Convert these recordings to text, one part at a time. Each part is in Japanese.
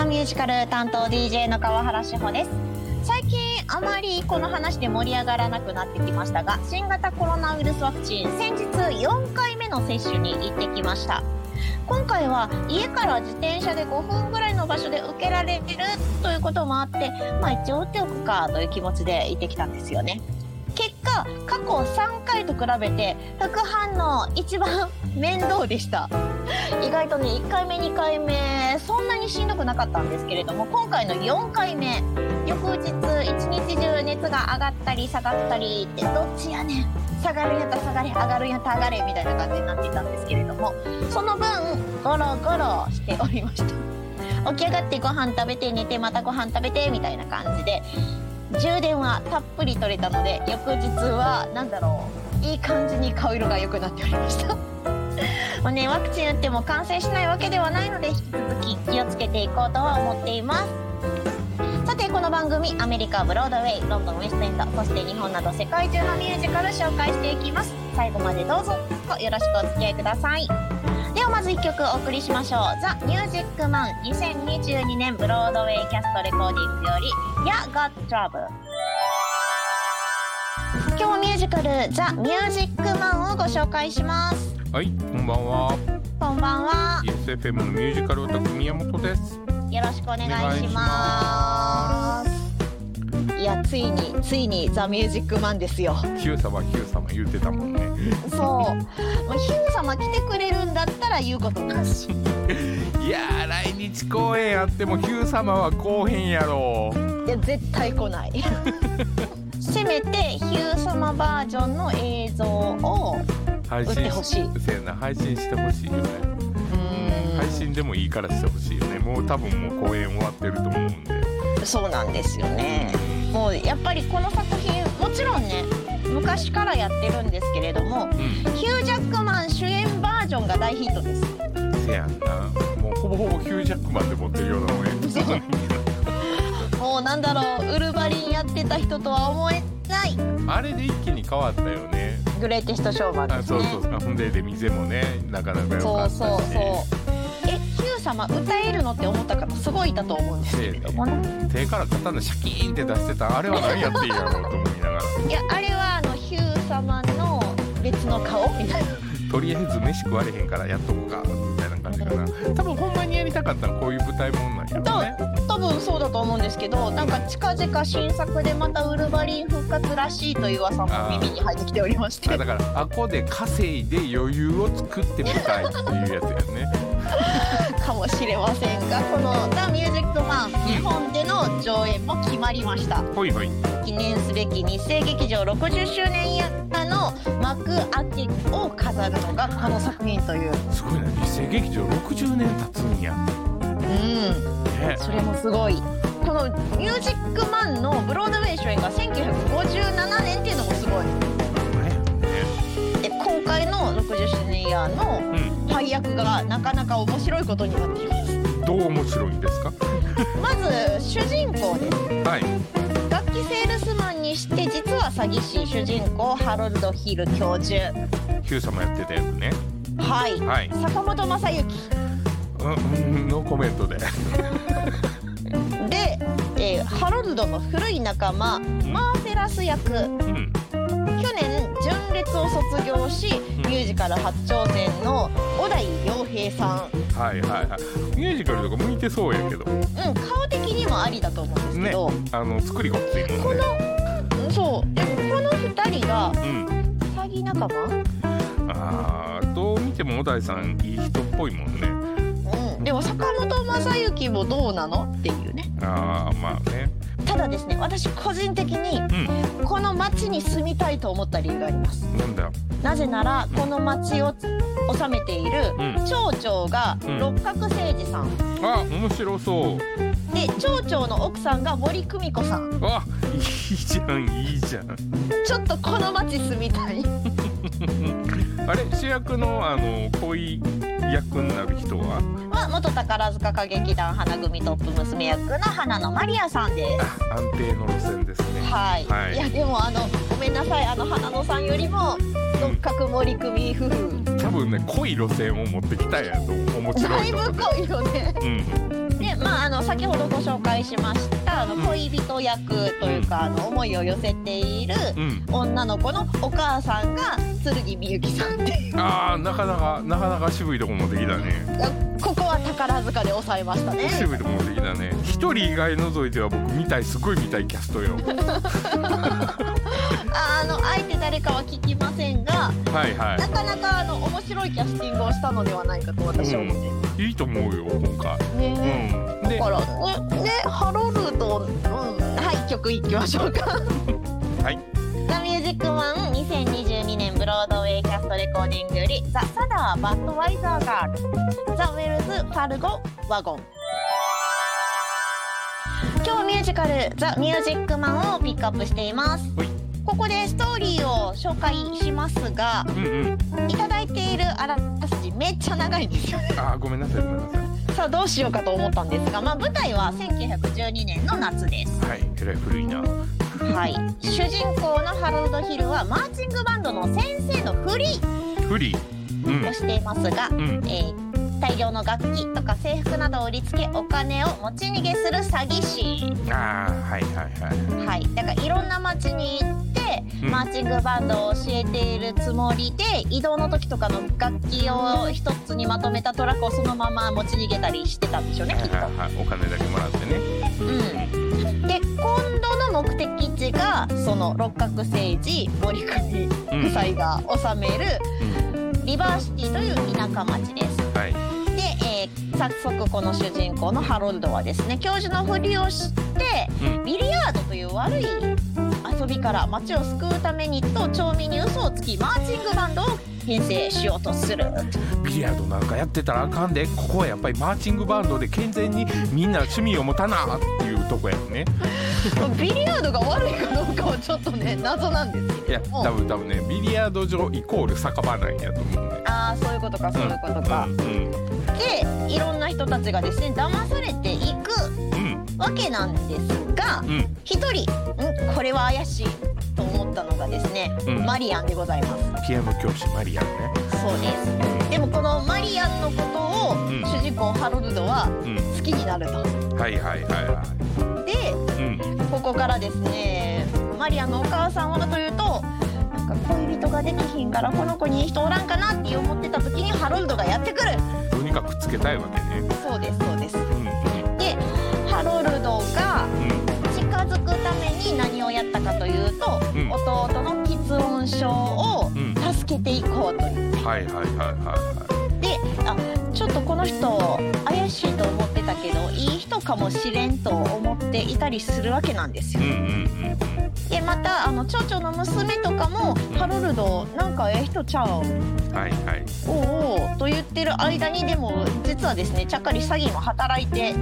はミュージカル担当 DJ の川原志保です。最近あまりこの話で盛り上がらなくなってきましたが新型コロナウイルスワクチン先日4回目の接種に行ってきました。今回は家から自転車で5分ぐらいの場所で受けられるということもあってまあ一応打っておくかという気持ちで行ってきたんですよね。結果過去3回と比べて副反応一番面倒でした。意外とね1回目2回目そんなにしんどくなかったんですけれども今回の4回目翌日一日中熱が上がったり下がったりってどっちやねん下がるんやったら下がれ上がるんやったら上がれみたいな感じになっていたんですけれどもその分ゴロゴロしておりました。起き上がってご飯食べて寝てまたご飯食べてみたいな感じで充電はたっぷり取れたので翌日は何だろういい感じに顔色が良くなっておりました。まあねワクチン打っても感染しないわけではないので引き続き気をつけていこうとは思っています。さてこの番組アメリカブロードウェイロンドンウェストエンドそして日本など世界中のミュージカル紹介していきます。最後までどうぞよろしくお付き合いください。ではまず1曲お送りしましょう「ザ・ミュージックマン2022年ブロードウェイキャストレコーディングより「や Got Trouble」今日もミュージカル「ザ・ミュージックマン」をご紹介します。はい、こんばんは。こんばんは ESFM のミュージカルオタク宮本です。よろしくお願いしますいやついについに「ザ・ミュージックマン」ですよヒュー様、ヒュー様言うてたもんね。そうもうヒュー様来てくれるんだったら言うことなし いやー、来日公演あってもヒュー様は来おへんやろ。いや絶対来ない せめてヒュー様バージョンの映像を配売ってほしいせやな、配信してほしいよね。う配信でもいいからしてほしいよね。もう多分もう公演終わってると思うんで。んそうなんですよねもうやっぱりこの作品もちろんね昔からやってるんですけれどもうん、ヒュージャックマン主演バージョンが大ヒットですせやんな。もうほぼほぼヒュージャックマンで持ってるようなもん もうなんだろうウルヴァリンやってた人とは思えないあれで一気に変わったよね。グレイテストショーマンですね。あそうそう。ほんで、で、店もね、なかなか良かそうったし。そうそうえヒュー様歌えるのって思った方すごいいたと思うんですけれども。ね手から刀シャキーンって出してたあれは何やっていいやろうと思いながら。いやあれはあのヒュー様の別の顔みたいな。とりあえず飯食われへんからやっとこうかみたいな感じかな。多分ほんまにやりたかったのはこういう舞台もんなんやろね。多分そうだと思うんですけどなんか近々新作でまたウルヴァリン復活らしいという噂も耳に入ってきておりまして。あだからあこで稼いで余裕を作ってみたいっていうやつやね。かもしれませんがこの「ザ・ミュージックマン」日本での上演も決まりました。ほいほい。記念すべき日生劇場60周年やの幕開けを飾るのがこの作品という。すごいな日生劇場60年経つんや。うんね。それもすごい。この「ミュージックマン」のブロードウェイ主演が1957年っていうのもすごい。ね。で今回の60周年イヤーのうん。配役がなかなか面白いことになっています。どう面白いんですか？まず主人公です。はい。楽器セールスマンにして実は詐欺師主人公ハロルド・ヒル教授。ヒュー様やってたやつね。はい。はい。坂本正幸うんうんノーコメントで。で、えーハロルドの古い仲間マーフェラス役。うん去年純烈を卒業しミュージカル初挑戦の小田井良平さん。はいはいはい。ミュージカルとか向いてそうやけど。うん顔的にもありだと思うんですけねど、あの作りごっついもこんね。のうんそう。でもこの2人がうん。詐欺仲間？あーどう見ても小田井さんいい人っぽいもんね。うんでも坂本正幸もどうなのっていうね。ああまあね。ただですね私個人的にうん。この町に住みたいと思った理由があります。なんだ？なぜならこの町を治めているうん。町長がうん。六角誠治さん。あ面白そう。で町長の奥さんが森久美子さん。あいいじゃんいいじゃん。ちょっとこの町住みたい。あれ主役のあの恋役になる人は？は元宝塚歌劇団花組トップ娘役の花野マリアさんです。あ安定の路線ですね。はい、はい。い、やでもあのごめんなさい。あの花野さんよりも六角森久美夫婦多分ね濃い路線を持ってきたんやと思う。面白だいぶ濃いよね。うん。でまああの先ほどご紹介しましたあのうん。恋人役というか、あの思いを寄せているうん。女の子のお母さんが剣みゆきさんっていう。あーなかなかなかなか渋いとこ持ってきたね。ここは宝塚で抑えましたね。渋いとこ持ってきたね。一人以外除いては僕見たいすごい見たいキャストよ。ああのあえて誰かは聞きませんがはいはなかなかあの面白いキャスティングをしたのではないかと私は思っています、いいいと思うよ今回。ねうんからねねハロルド、うん、はい曲いきましょうか。はい。ザ・ミュージックマン2022年ブロードウェイキャストレコーディングより The Sadder But Wiser Girl。 The Wells Fargo Wagon。今日はミュージカルザ・ミュージックマンをピックアップしています。ほい。ここでストーリーを紹介しますがうんうん。いただいているあらすじめっちゃ長いんですよ。ねあーごめんなさいごめんなさいさあどうしようかと思ったんですが、まあ、舞台は1912年の夏です。はいえらい古いな。はい、主人公のハロルド・ヒルはマーチングバンドの先生のフリーフリー。うん。をしていますが、うん。えー大量の楽器とか制服などを売りつけお金を持ち逃げする詐欺師。ああはいはいはい。はい。だからいろんな町に行って、うん。マーチングバンドを教えているつもりで移動の時とかの楽器を一つにまとめたトラックをそのまま持ち逃げたりしてたんでしょうねきっと。はいはい。はいお金だけもらってね。うん、で今度の目的地がその六角誠治森国うん夫妻が治めるうん。リバーシティという田舎町です。はい早速この主人公のハロルドはですね教授のふりをしてうん。ビリヤードという悪い遊びから町を救うためにと町民に嘘をつきマーチングバンドを編成しようとする。ビリヤードなんかやってたらあかんでここはやっぱりマーチングバンドで健全にみんな趣味を持たなっていうとこやね。ビリヤードが悪いかどうかはちょっとね謎なんですいやけれども。多分多分ねビリヤード場イコール酒場なんやと思うね。ああそういうことかそういうことか、うんでいろんな人たちがですね騙されていくうん。わけなんですがうん。うん一人ん？これは怪しいと思ったのがですね、うん。マリアンでございます。ピアノ教師マリアンね。そうです。でもこのマリアンのことを、ん。主人公ハロルドはうん。好きになると。はいはいはいはでい。うんここからですねマリアンのお母さんはというとなんか恋人ができひんからこの子にいい人おらんかなって思ってた時にハロルドがやってくる。とにかくつけたいわけね。そうですそうです。うんうん。でハロルドがうん。近づくために何をやったかというと、うん。弟の喫音症をうん。助けていこうという。はいはいはいはいはであちょっとこの人怪しいと思ってたけどいい人かもしれんと思っていたりするわけなんですよ。でまたあの町長の娘とかも「ハロルドなんかええ人ちゃう？うんはいはい。おうおう」と言ってる間にでも実はですねちゃっかり詐欺も働いて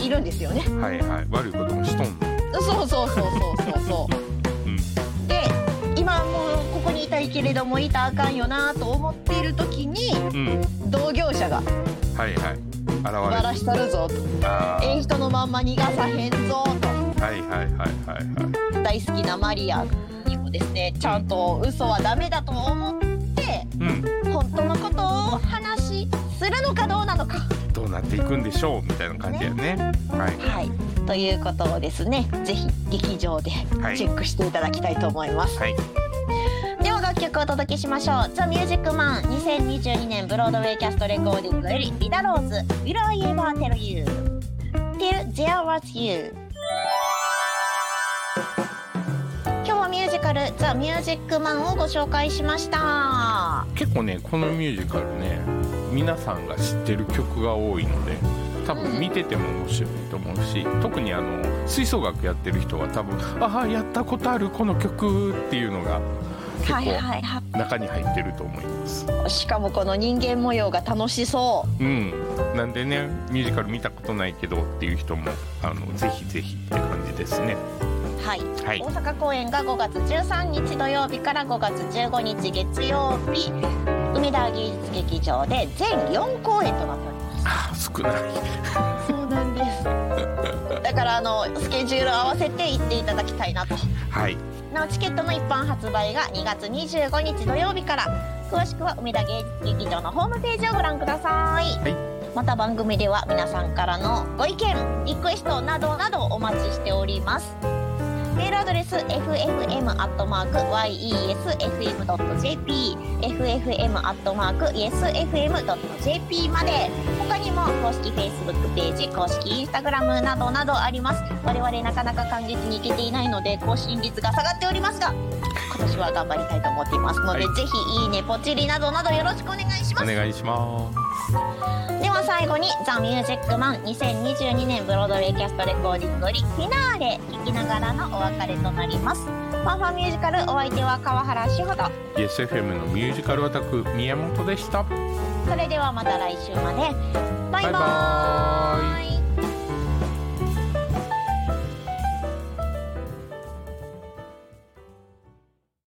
いるんですよね。はいはい。悪いこともしとんの。そうそうそうそうそうそう。うん。で今もうここにいたいけれどもいたらあかんよなと思っている時にうん。同業者がはいはい「バ現れラしたるぞ」と。あ「ええ人のまんま逃がさへんぞ」と。あはいはいはいはいはい。大好きなマリアにもですねちゃんと嘘はダメだと思ってうん。本当のことを話しするのかどうなのか。どうなっていくんでしょうみたいな感じやね。はい。はい、ということをですねぜひ劇場ではい。チェックしていただきたいと思います。はい。では楽曲をお届けしましょう「ザ・ミュージックマン2022年ブロードウェイキャストレコーディングよりリダ・ローズ「Will I Ever Tell You」「Till There Was You」今日はミュージカル「ザ・ミュージックマン」をご紹介しました。結構ねこのミュージカルね皆さんが知ってる曲が多いので多分見てても面白いと思うし特にあの吹奏楽やってる人は多分ああやったことあるこの曲っていうのが結はい構はい。は中に入ってると思います。いしかもこの人間模様が楽しそう。うん、なんでねミュージカル見たことないけどっていう人もあのぜひぜひって感じですね。はい。はい。大阪公演が5月13日土曜日から5月15日月曜日。梅田芸術劇場で全4公演となっております。あー少ない。そうなんです。だからあのスケジュール合わせて行っていただきたいなと。はいなおチケットの一般発売が2月25日土曜日から。詳しくは梅田芸術劇場のホームページをご覧ください、はい。また番組では皆さんからのご意見リクエストなどなどお待ちしておりますメールアドレス ffm.yesfm.jp ffm.yesfm.jp まで。他にも公式 Facebook ページ公式 Instagram などなどあります。我々なかなか感激に行けていないので更新率が下がっておりますが今年は頑張りたいと思っていますので、はい。ぜひいいねポチリなどなどよろしくお願いします。お願いします最後に「ザ・ミュージックマン2022年ブロードウェイキャストレコーディングよりフィナーレ聴きながらのお別れとなります。ファンファンミュージカルお相手は川原志穂と。YesFM のミュージカルオタク宮本でした。それではまた来週まで。バイババイ。バーイーイ